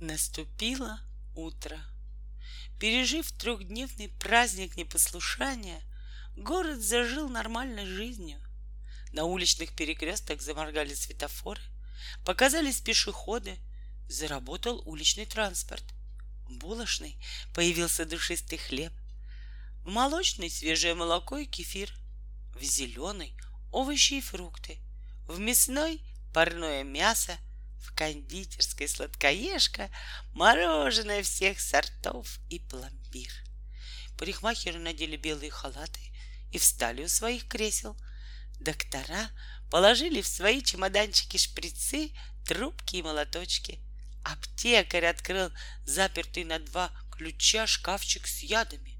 Наступило утро. Пережив трехдневный праздник непослушания, город зажил нормальной жизнью. На уличных перекрестках заморгали светофоры, показались пешеходы, заработал уличный транспорт. В булочной появился душистый хлеб, в молочной свежее молоко и кефир, в зеленой овощи и фрукты, в мясной парное мясо, в кондитерской сладкоежка, мороженое всех сортов и пломбир. Парикмахеры надели белые халаты и встали у своих кресел. Доктора положили в свои чемоданчики шприцы, трубки и молоточки. Аптекарь открыл запертый на два ключа шкафчик с ядами.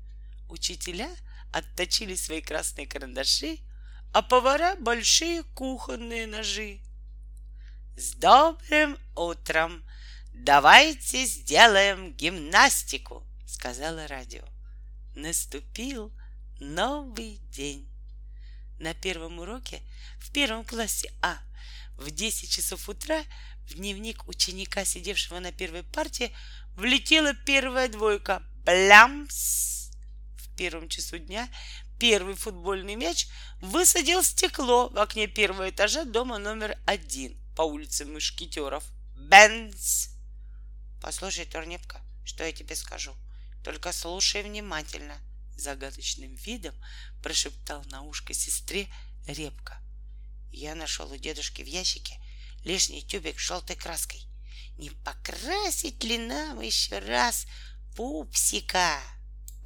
Учителя отточили свои красные карандаши, а повара — большие кухонные ножи. С добрым утром! Давайте сделаем гимнастику, сказала радио. Наступил новый день. На первом уроке в первом классе А в 10 часов утра в дневник ученика, сидевшего на первой парте, влетела первая двойка. Блямс! В первом часу дня первый футбольный мяч высадил стекло в окне первого этажа дома номер один по улице Мышкетеров. Бенц! Послушай, Турнепка, что я тебе скажу? Только слушай внимательно. Загадочным видом прошептал на ушко сестре Репка. Я нашел у дедушки в ящике лишний тюбик с желтой краской. Не покрасить ли нам еще раз пупсика?